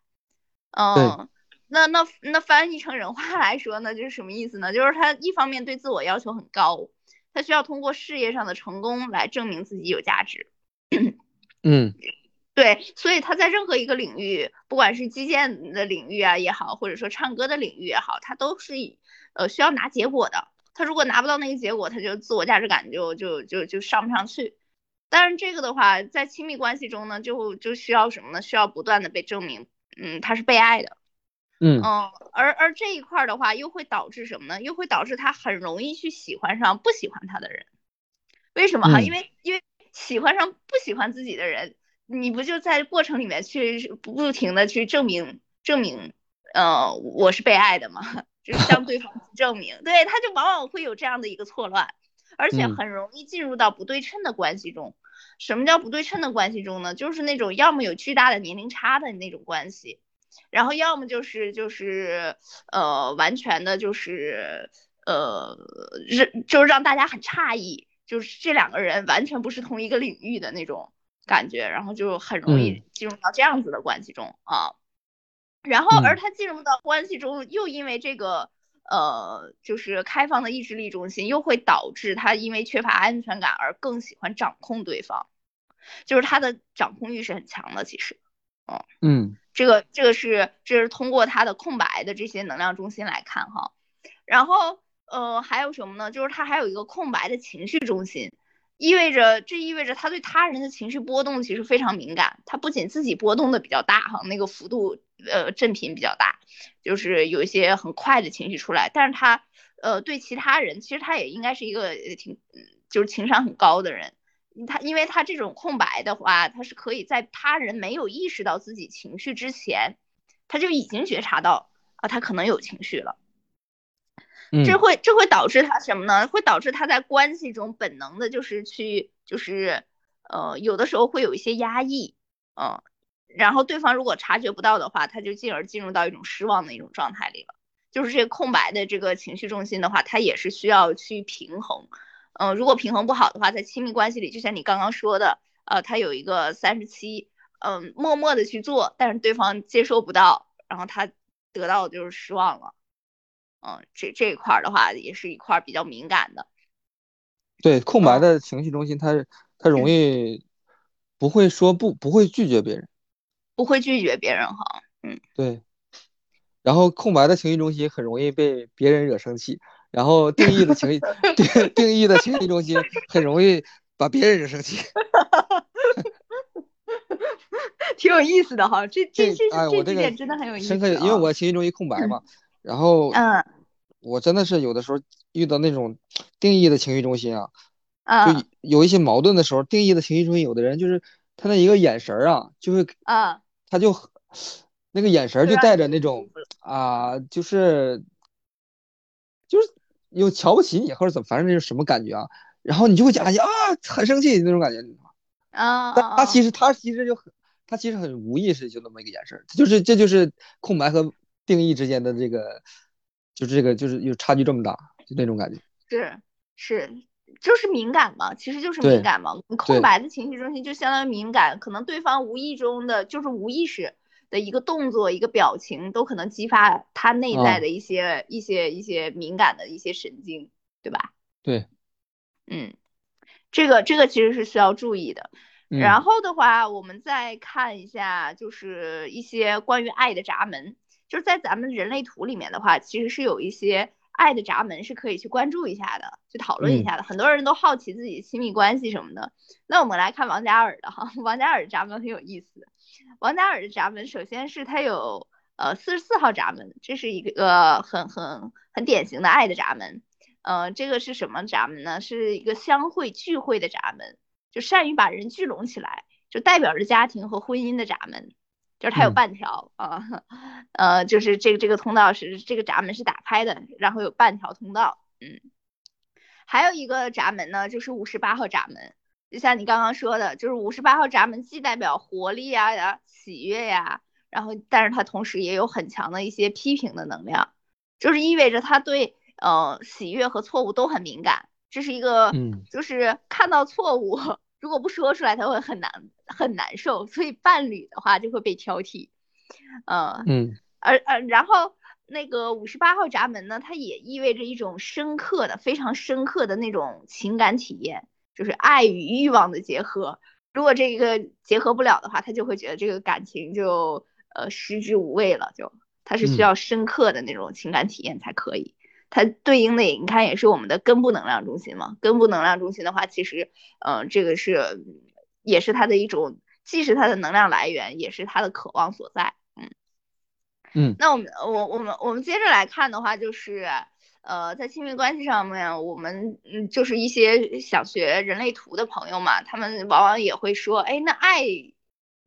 嗯，那那那翻译成人话来说呢，就是什么意思呢？就是他一方面对自我要求很高，他需要通过事业上的成功来证明自己有价值。(coughs) 嗯。(clears throat) 对，所以他在任何一个领域，不管是击剑的领域啊也好，或者说唱歌的领域也好，他都是呃需要拿结果的。他如果拿不到那个结果，他就自我价值感就就就就上不上去。但是这个的话，在亲密关系中呢，就就需要什么呢？需要不断的被证明，嗯，他是被爱的，嗯嗯，而而这一块的话，又会导致什么呢？又会导致他很容易去喜欢上不喜欢他的人。为什么哈？因为因为喜欢上不喜欢自己的人。你不就在过程里面去不停的去证明证明，呃，我是被爱的吗？(laughs) 就是向对方证明，对，他就往往会有这样的一个错乱，而且很容易进入到不对称的关系中。什么叫不对称的关系中呢？就是那种要么有巨大的年龄差的那种关系，然后要么就是就是呃完全的就是呃让就是让大家很诧异，就是这两个人完全不是同一个领域的那种。感觉，然后就很容易进入到这样子的关系中啊。然后，而他进入到关系中，又因为这个呃，就是开放的意志力中心，又会导致他因为缺乏安全感而更喜欢掌控对方，就是他的掌控欲是很强的。其实，嗯嗯，这个这个是这是通过他的空白的这些能量中心来看哈。然后呃还有什么呢？就是他还有一个空白的情绪中心。意味着，这意味着他对他人的情绪波动其实非常敏感。他不仅自己波动的比较大，哈，那个幅度，呃，振频比较大，就是有一些很快的情绪出来。但是他，呃，对其他人，其实他也应该是一个挺，就是情商很高的人。他，因为他这种空白的话，他是可以在他人没有意识到自己情绪之前，他就已经觉察到啊，他可能有情绪了。这会这会导致他什么呢？会导致他在关系中本能的就是去就是呃有的时候会有一些压抑，嗯，然后对方如果察觉不到的话，他就进而进入到一种失望的一种状态里了。就是这个空白的这个情绪中心的话，它也是需要去平衡，嗯，如果平衡不好的话，在亲密关系里，就像你刚刚说的，呃，他有一个三十七，嗯，默默的去做，但是对方接收不到，然后他得到的就是失望了。嗯，这这一块的话也是一块比较敏感的。对，空白的情绪中心，他他容易不会说不，不会拒绝别人，不会拒绝别人哈。嗯，对。然后空白的情绪中心很容易被别人惹生气，然后定义的情绪 (laughs) 定定义的情绪中心很容易把别人惹生气。(laughs) 挺有意思的哈，这这这这这点真的很有意思。深刻，因为我情绪中心空白嘛。然后，嗯，我真的是有的时候遇到那种定义的情绪中心啊，就有一些矛盾的时候，定义的情绪中心，有的人就是他那一个眼神啊，就会，啊，他就那个眼神就带着那种啊，就是就是有瞧不起你或者怎么，反正那是什么感觉啊？然后你就会讲啊，很生气那种感觉，啊，但他其实他其实就很，他其实很无意识，就那么一个眼神，就是这就是空白和。定义之间的这个，就是这个，就是有差距这么大，就那种感觉。是是，就是敏感嘛，其实就是敏感嘛。空白的情绪中心就相当于敏感，可能对方无意中的，就是无意识的一个动作、一个表情，都可能激发他内在的一些、一些、一些敏感的一些神经，对吧？对，嗯，这个这个其实是需要注意的。然后的话，我们再看一下，就是一些关于爱的闸门。就是在咱们人类图里面的话，其实是有一些爱的闸门是可以去关注一下的，去讨论一下的。很多人都好奇自己亲密关系什么的。那我们来看王嘉尔的哈，(laughs) 王嘉尔的闸门很有意思。王嘉尔的闸门，首先是它有呃四十四号闸门，这是一个很很很典型的爱的闸门。呃，这个是什么闸门呢？是一个相会聚会的闸门，就善于把人聚拢起来，就代表着家庭和婚姻的闸门。就是它有半条啊，呃，就是这个这个通道是这个闸门是打开的，然后有半条通道，嗯，还有一个闸门呢，就是五十八号闸门，就像你刚刚说的，就是五十八号闸门既代表活力呀、喜悦呀，然后但是它同时也有很强的一些批评的能量，就是意味着他对呃喜悦和错误都很敏感，这是一个，嗯，就是看到错误。(laughs) 如果不说出来，他会很难很难受，所以伴侣的话就会被挑剔，嗯嗯，而呃，然后那个五十八号闸门呢，它也意味着一种深刻的、非常深刻的那种情感体验，就是爱与欲望的结合。如果这个结合不了的话，他就会觉得这个感情就呃食之无味了，就他是需要深刻的那种情感体验才可以。它对应的，你看也是我们的根部能量中心嘛。根部能量中心的话，其实，嗯，这个是也是它的一种，既是它的能量来源，也是它的渴望所在。嗯嗯。那我们我我们我们接着来看的话，就是呃，在亲密关系上面，我们嗯，就是一些想学人类图的朋友嘛，他们往往也会说，哎，那爱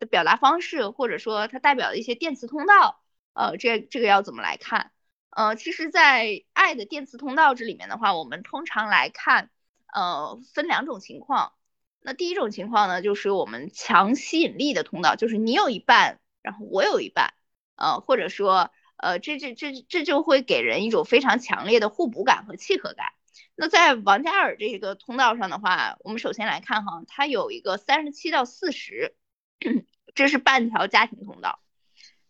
的表达方式，或者说它代表的一些电磁通道，呃，这这个要怎么来看？呃，其实，在爱的电磁通道这里面的话，我们通常来看，呃，分两种情况。那第一种情况呢，就是我们强吸引力的通道，就是你有一半，然后我有一半，呃，或者说，呃，这这这这就会给人一种非常强烈的互补感和契合感。那在王嘉尔这个通道上的话，我们首先来看哈，它有一个三十七到四十，(clears throat) 这是半条家庭通道。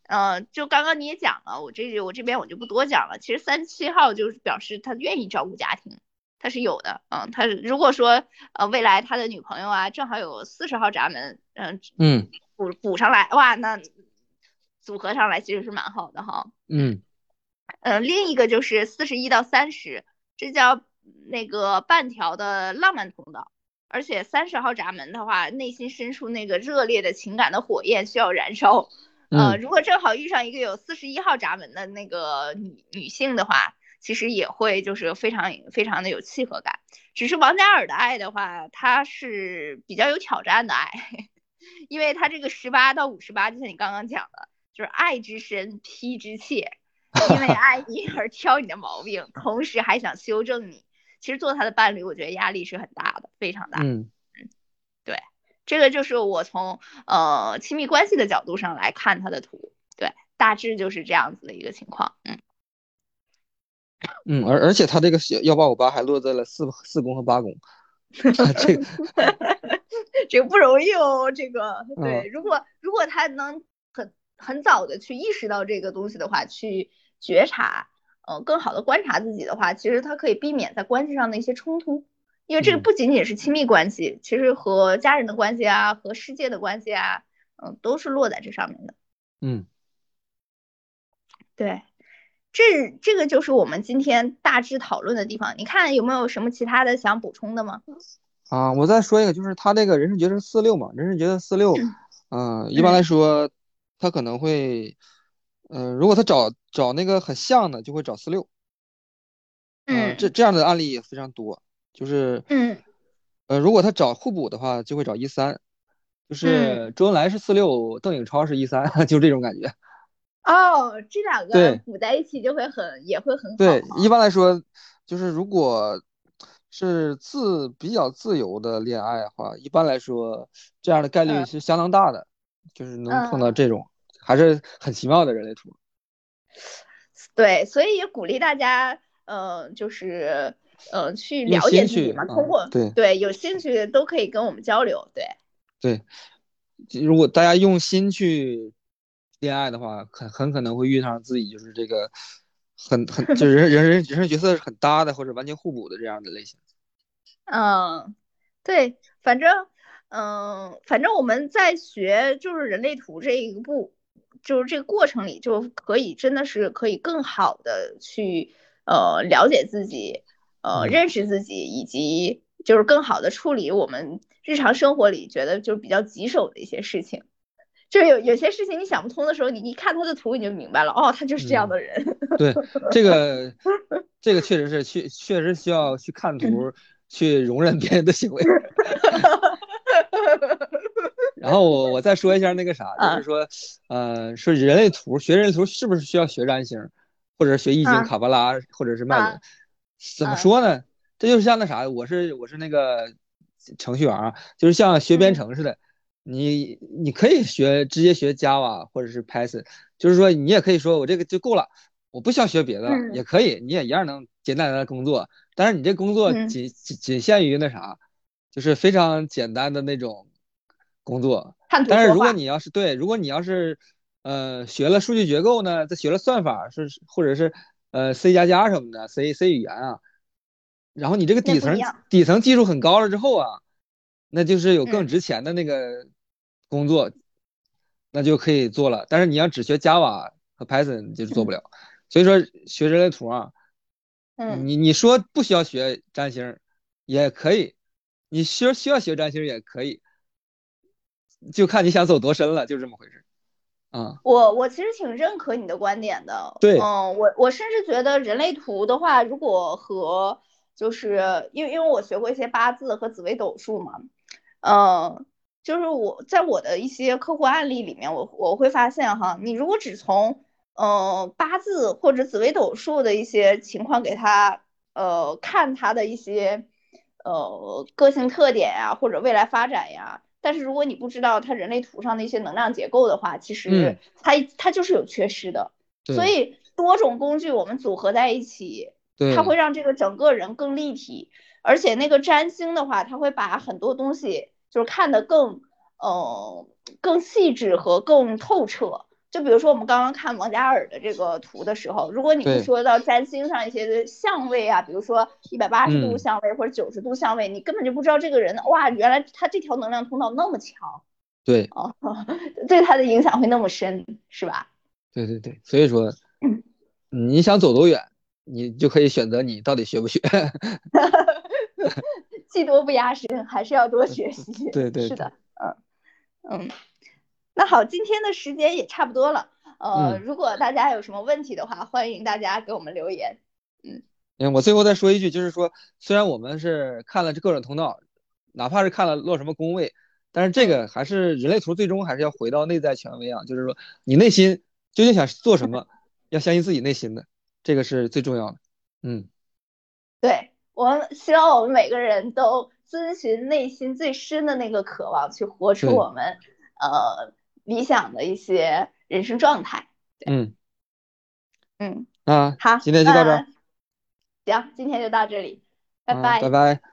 呃，就刚刚你也讲了，我这我这边我就不多讲了。其实三十七号就是表示他愿意照顾家庭，他是有的。嗯，他如果说呃未来他的女朋友啊正好有四十号闸门，嗯嗯，补补上来，哇，那组合上来其实是蛮好的哈。嗯呃，另一个就是四十一到三十，这叫那个半条的浪漫通道。而且三十号闸门的话，内心深处那个热烈的情感的火焰需要燃烧。呃，如果正好遇上一个有四十一号闸门的那个女女性的话，其实也会就是非常非常的有契合感。只是王嘉尔的爱的话，他是比较有挑战的爱，(laughs) 因为他这个十八到五十八，就像你刚刚讲的，就是爱之深，批之切，(laughs) 因为爱你而挑你的毛病，同时还想修正你。其实做他的伴侣，我觉得压力是很大的，非常大。嗯嗯，对。这个就是我从呃亲密关系的角度上来看他的图，对，大致就是这样子的一个情况，嗯，嗯，而而且他这个幺八五八还落在了四四宫和八宫，(laughs) 这个 (laughs) 这个不容易哦，这个对，如果如果他能很很早的去意识到这个东西的话，去觉察，呃，更好的观察自己的话，其实它可以避免在关系上的一些冲突。因为这个不仅仅是亲密关系，其实和家人的关系啊，和世界的关系啊，嗯，都是落在这上面的。嗯，对，这这个就是我们今天大致讨论的地方。你看有没有什么其他的想补充的吗？啊，我再说一个，就是他这个人生角色四六嘛，人生角色四六，嗯，一般来说，他可能会，嗯，如果他找找那个很像的，就会找四六。嗯，这这样的案例也非常多。就是，嗯，呃，如果他找互补的话，就会找一三，就是周恩来是四六，邓颖超是一三，(laughs) 就这种感觉。哦，这两个补在一起就会很，也会很好。对，一般来说，就是如果是自比较自由的恋爱的话，一般来说这样的概率是相当大的，就是能碰到这种，还是很奇妙的人类图。对，所以也鼓励大家，嗯，就是。呃，去了解自己嘛，通过对对，有兴趣都可以跟我们交流，对对。如果大家用心去恋爱的话，很很可能会遇上自己就是这个很很就是人人人生角色是很搭的，或者完全互补的这样的类型。(laughs) 嗯，对，反正嗯，反正我们在学就是人类图这一步，就是这个过程里就可以真的是可以更好的去呃了解自己。呃，认识自己，以及就是更好的处理我们日常生活里觉得就是比较棘手的一些事情。就是有有些事情你想不通的时候，你一看他的图你就明白了，哦，他就是这样的人。对，这个 (laughs) 这个确实是确确实需要去看图，(laughs) 去容忍别人的行为。(laughs) 然后我我再说一下那个啥，就是说，呃，说人类图学人类图是不是需要学占星，或者学易经、卡巴拉，或者是脉轮？怎么说呢？这就是像那啥，我是我是那个程序员啊，就是像学编程似的，你你可以学直接学 Java 或者是 Python，就是说你也可以说我这个就够了，我不需要学别的了，也可以，你也一样能简单的工作。但是你这工作仅仅仅限于那啥，就是非常简单的那种工作。但是如果你要是对，如果你要是呃学了数据结构呢，再学了算法是或者是。呃，C 加加什么的，C C 语言啊，然后你这个底层底层技术很高了之后啊，那就是有更值钱的那个工作，那就可以做了。但是你要只学 Java 和 Python 就是做不了。(laughs) 所以说学人类图啊，嗯，你你说不需要学占星也可以，你需需要学占星也可以，就看你想走多深了，就这么回事。嗯，我我其实挺认可你的观点的。对，嗯，我我甚至觉得人类图的话，如果和就是因为因为我学过一些八字和紫微斗数嘛，嗯，就是我在我的一些客户案例里面，我我会发现哈，你如果只从嗯八字或者紫微斗数的一些情况给他呃看他的一些呃个性特点呀，或者未来发展呀。但是如果你不知道它人类图上的一些能量结构的话，其实它它就是有缺失的。所以多种工具我们组合在一起，它会让这个整个人更立体。而且那个占星的话，它会把很多东西就是看得更呃更细致和更透彻。就比如说我们刚刚看王嘉尔的这个图的时候，如果你说到占星上一些相位啊，比如说一百八十度嗯相位或者九十度相位，你根本就不知道这个人哇，原来他这条能量通道那么强对哦，(laughs) 对他的影响会那么深，是吧？对对对，所以说嗯，你想走多远，你就可以选择你到底学不学。(laughs) 技多不压身，还是要多学习。(laughs) 对对是的，嗯嗯。那好，今天的时间也差不多了。呃，嗯如果大家有什么问题的话，欢迎大家给我们留言。嗯，我最后再说一句，就是说，虽然我们是看了这各种通道，哪怕是看了落什么宫位，但是这个还是人类图，最终还是要回到内在权威啊，就是说你内心究竟想做什么，要相信自己内心的，这个是最重要的。嗯，对我们希望我们每个人都遵循内心最深的那个渴望，去活出我们呃理想的一些人生状态。嗯，嗯，那好，今天就到这儿，行，今天就到这里，拜嗯拜。拜拜。